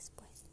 después.